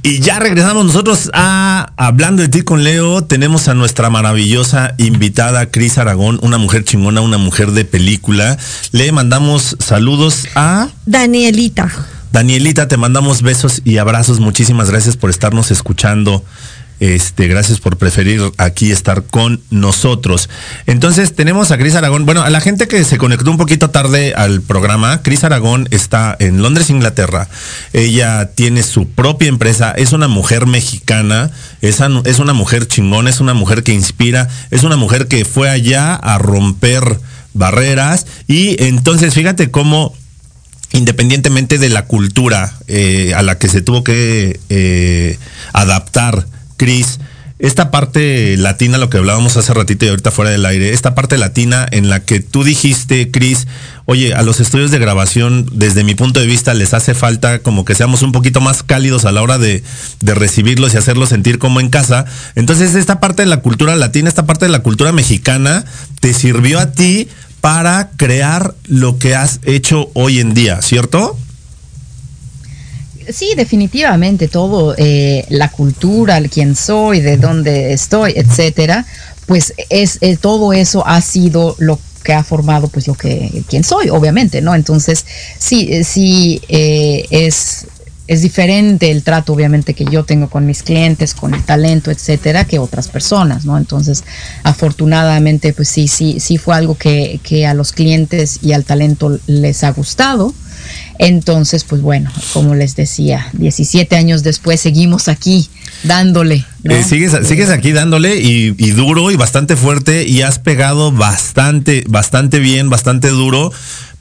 Y ya regresamos nosotros a Hablando de ti con Leo. Tenemos a nuestra maravillosa invitada Cris Aragón, una mujer chingona, una mujer de película. Le mandamos saludos a Danielita. Danielita, te mandamos besos y abrazos. Muchísimas gracias por estarnos escuchando. Este, gracias por preferir aquí estar con nosotros. Entonces, tenemos a Cris Aragón. Bueno, a la gente que se conectó un poquito tarde al programa, Cris Aragón está en Londres, Inglaterra. Ella tiene su propia empresa, es una mujer mexicana, es, una mujer chingona, es una mujer que inspira, es una mujer que fue allá a romper barreras y entonces fíjate cómo independientemente de la cultura eh, a la que se tuvo que eh, adaptar Cris, esta parte latina, lo que hablábamos hace ratito y ahorita fuera del aire, esta parte latina en la que tú dijiste, Cris, oye, a los estudios de grabación, desde mi punto de vista, les hace falta como que seamos un poquito más cálidos a la hora de, de recibirlos y hacerlos sentir como en casa. Entonces, esta parte de la cultura latina, esta parte de la cultura mexicana, te sirvió a ti para crear lo que has hecho hoy en día, ¿cierto? Sí, definitivamente todo, eh, la cultura, quién soy, de dónde estoy, etcétera, pues es eh, todo eso ha sido lo que ha formado pues lo que quién soy, obviamente, ¿no? Entonces, sí, eh, sí es es diferente el trato, obviamente, que yo tengo con mis clientes, con el talento, etcétera, que otras personas, ¿no? Entonces, afortunadamente, pues sí, sí, sí fue algo que, que a los clientes y al talento les ha gustado. Entonces, pues bueno, como les decía, 17 años después seguimos aquí dándole. Eh, sigues, sigues aquí dándole y, y, duro y bastante fuerte y has pegado bastante, bastante bien, bastante duro.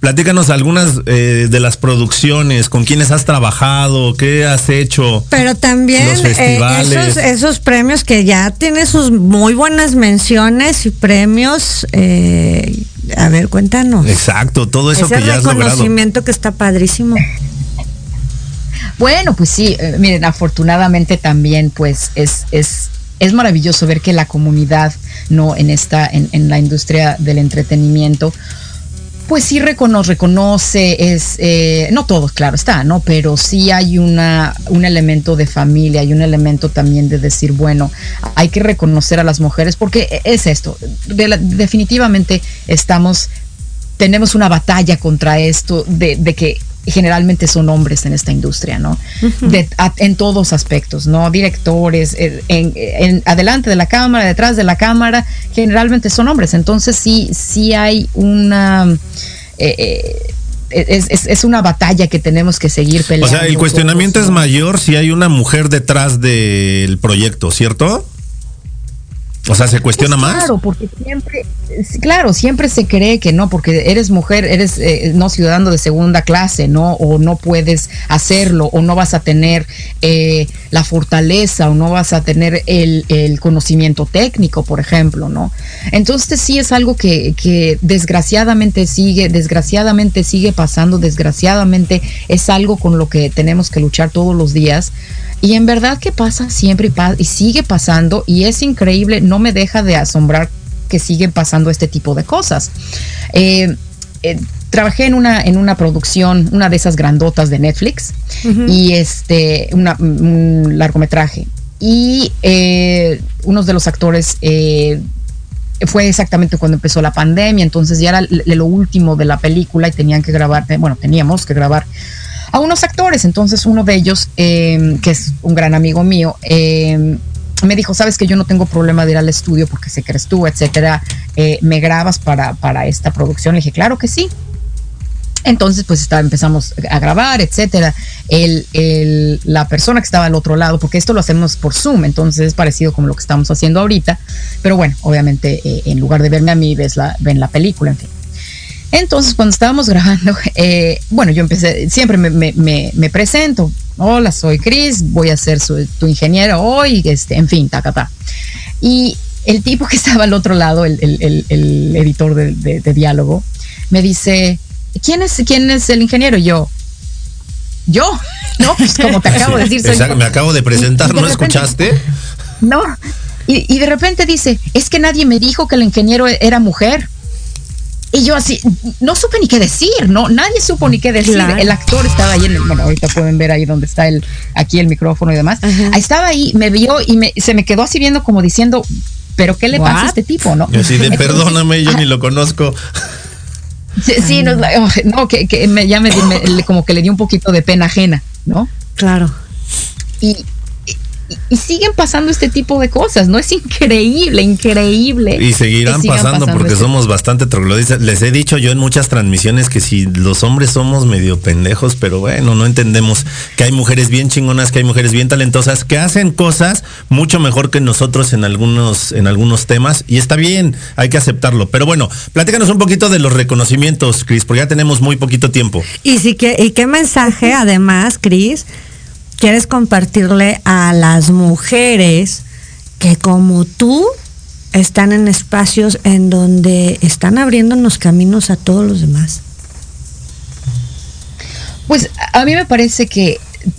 Platícanos algunas eh, de las producciones, con quienes has trabajado, qué has hecho. Pero también eh, esos, esos, premios que ya tiene sus muy buenas menciones y premios. Eh, a ver, cuéntanos. Exacto, todo eso que ya has logrado. reconocimiento que está padrísimo. Bueno, pues sí, miren, afortunadamente también pues es, es es maravilloso ver que la comunidad no en esta en, en la industria del entretenimiento pues sí reconoce, reconoce, es, eh, no todos, claro está, ¿no? Pero sí hay una, un elemento de familia, hay un elemento también de decir, bueno, hay que reconocer a las mujeres, porque es esto, definitivamente estamos, tenemos una batalla contra esto de, de que generalmente son hombres en esta industria, ¿no? en todos aspectos, ¿no? Directores, eh, en, adelante de la cámara, detrás de la cámara, generalmente son hombres. Entonces sí, sí hay una... Eh, eh, es, una batalla que tenemos que seguir peleando. O sea, el cuestionamiento es mayor si hay una mujer detrás del proyecto, ¿cierto? O sea, ¿se cuestiona más? Claro, porque siempre, claro, siempre se cree que no, porque eres mujer, eres eh, no ciudadano de segunda clase, ¿no? O no puedes hacerlo, o no vas a tener eh, la fortaleza, o no vas a tener el, el, conocimiento técnico, por ejemplo, ¿no? Entonces sí es algo que, que desgraciadamente sigue, desgraciadamente sigue pasando, desgraciadamente es algo con lo que tenemos que luchar todos los días. Y en verdad que pasa siempre y, sigue pasando y es increíble, no me deja de asombrar que siguen pasando este tipo de cosas. Eh, eh, trabajé en una, en una producción, una de esas grandotas de Netflix, y este, un largometraje. Y eh, uno de los actores fue exactamente cuando empezó la pandemia, entonces ya era lo último de la película y tenían que grabar, bueno, teníamos que grabar a unos actores. Entonces uno de ellos, que es un gran amigo mío, em, me dijo, sabes que yo no tengo problema de ir al estudio porque sé que eres tú, etcétera, eh, ¿me grabas para, para esta producción? Le dije, claro que sí. Entonces, pues está, empezamos a grabar, etcétera. El, el, la persona que estaba al otro lado, porque esto lo hacemos por Zoom, entonces es parecido como lo que estamos haciendo ahorita, pero bueno, obviamente eh, en lugar de verme a mí, ves la, ven la película, en fin. Entonces, cuando estábamos grabando, *laughs* eh, bueno, yo empecé, siempre me, presento. Hola, soy Chris, voy a ser tu ingeniero hoy, este, en fin, ta, ta. Y el tipo que *laughs* estaba al otro lado, el, editor de, diálogo, me dice, ¿quién es, quién es el ingeniero? yo, yo, *laughs* no, pues como te acabo de decir. me acabo de presentar, ¿no escuchaste? No, y, y de repente dice, es que nadie me dijo que el ingeniero era mujer. Y yo así, no supe ni qué decir, ¿no? Nadie supo ni qué decir. El actor estaba ahí en el, bueno, ahorita pueden ver ahí donde está el, aquí el micrófono y demás. Estaba ahí, me vio y me, se me quedó así viendo como diciendo, pero ¿qué le pasa a este tipo, no? Yo así de, perdóname, yo *laughs* ni lo conozco. Sí, no, que, ya me, como que le dio un poquito de pena ajena, ¿no? Claro. Y, y, siguen pasando este tipo de cosas, ¿no? Es increíble, increíble. Y seguirán pasando, porque este somos bastante trogloditas. Les he dicho yo en muchas transmisiones que si los hombres somos medio pendejos, pero bueno, no entendemos que hay mujeres bien chingonas, que hay mujeres bien talentosas, que hacen cosas mucho mejor que nosotros en algunos, en algunos temas, y está bien, hay que aceptarlo. Pero bueno, platícanos un poquito de los reconocimientos, Cris, porque ya tenemos muy poquito tiempo. Y sí que, y qué mensaje, además, Cris quieres compartirle a las mujeres que como tú están en espacios en donde están abriéndonos caminos a todos los demás? Pues a mí me parece que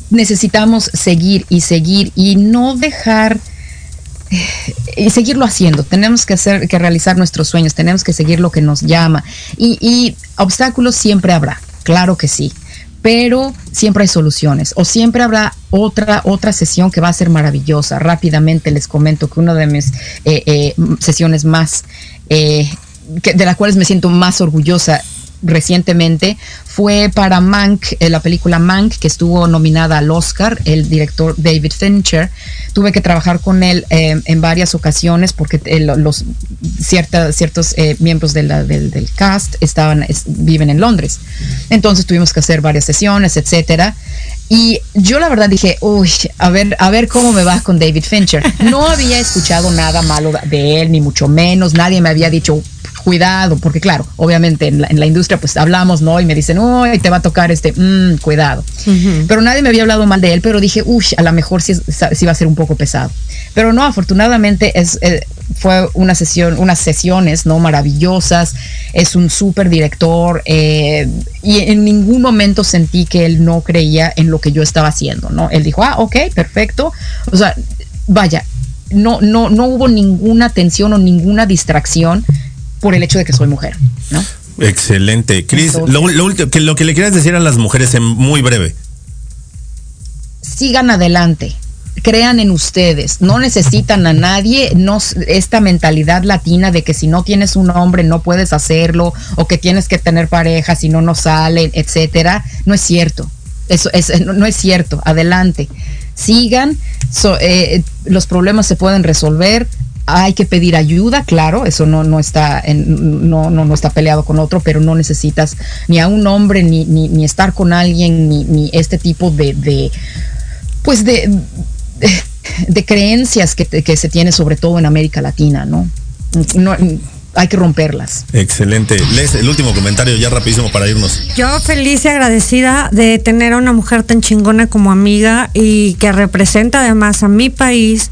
necesitamos seguir y seguir y no dejar eh, y seguirlo haciendo. Tenemos que hacer, que realizar nuestros sueños, tenemos que seguir lo que nos llama. Y, y obstáculos siempre habrá, claro que sí pero siempre hay soluciones o siempre habrá otra otra sesión que va a ser maravillosa. Rápidamente les comento que una de mis eh, eh, sesiones más eh, de las cuales me siento más orgullosa recientemente fue para Mank, eh, la película Mank, que estuvo nominada al Oscar, el director David Fincher. Tuve que trabajar con él eh, en varias ocasiones porque eh, los ciertos miembros del, cast estaban, viven en Londres. Entonces tuvimos que hacer varias sesiones, etcétera. Y yo la verdad dije, uy, a ver, a ver cómo me va con David Fincher. No había escuchado nada malo de él, ni mucho menos. Nadie me había dicho, cuidado, porque claro, obviamente en la, industria pues hablamos, ¿no? Y me dicen, uy, te va a tocar este, mm, cuidado. Pero nadie me había hablado mal de él, pero dije, uy, a lo mejor sí, sí, va a ser un poco pesado. Pero no, afortunadamente es, eh, fue una sesión, unas sesiones, ¿no? Maravillosas, es un súper director eh, y en ningún momento sentí que él no creía en lo que yo estaba haciendo, ¿no? Él dijo, ah, ok, perfecto. O sea, vaya, no, no, no hubo ninguna tensión o ninguna distracción por el hecho de que soy mujer, ¿no? Excelente. Cris, lo, que, lo que le quieras decir a las mujeres en muy breve. Sigan adelante. Crean en ustedes, no necesitan a nadie, no esta mentalidad latina de que si no tienes un hombre no puedes hacerlo o que tienes que tener pareja si no no salen, etcétera, no es cierto. Eso es, no, es cierto. Adelante, sigan, eh, los problemas se pueden resolver, hay que pedir ayuda, claro, eso no, no, está en, no, no, no, está peleado con otro, pero no necesitas ni a un hombre, ni, ni, ni estar con alguien, ni, ni este tipo de, de pues de, de, creencias que, que, se tiene sobre todo en América Latina, ¿no? no hay que romperlas. Excelente. Les el último comentario ya rapidísimo para irnos. Yo feliz y agradecida de tener a una mujer tan chingona como amiga y que representa además a mi país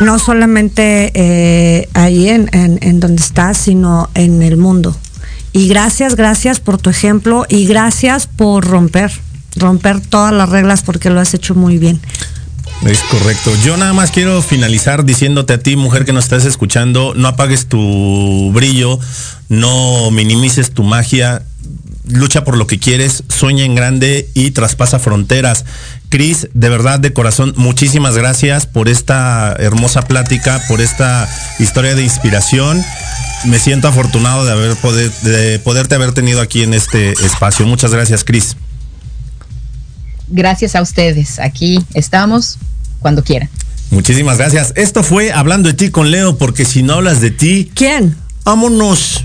no solamente eh, ahí en, en, donde estás, sino en el mundo. Y gracias, gracias por tu ejemplo y gracias por romper, romper todas las reglas porque lo has hecho muy bien. Es correcto. Yo nada más quiero finalizar diciéndote a ti, mujer que nos estás escuchando, no apagues tu brillo, no minimices tu magia, lucha por lo que quieres, sueña en grande y traspasa fronteras. Cris, de verdad, de corazón, muchísimas gracias por esta hermosa plática, por esta historia de inspiración. Me siento afortunado de haber poder, de poderte haber tenido aquí en este espacio. Muchas gracias, Cris. Gracias a ustedes. Aquí estamos cuando quieran. Muchísimas gracias. Esto fue Hablando de ti con Leo, porque si no hablas de ti. ¿Quién? Vámonos.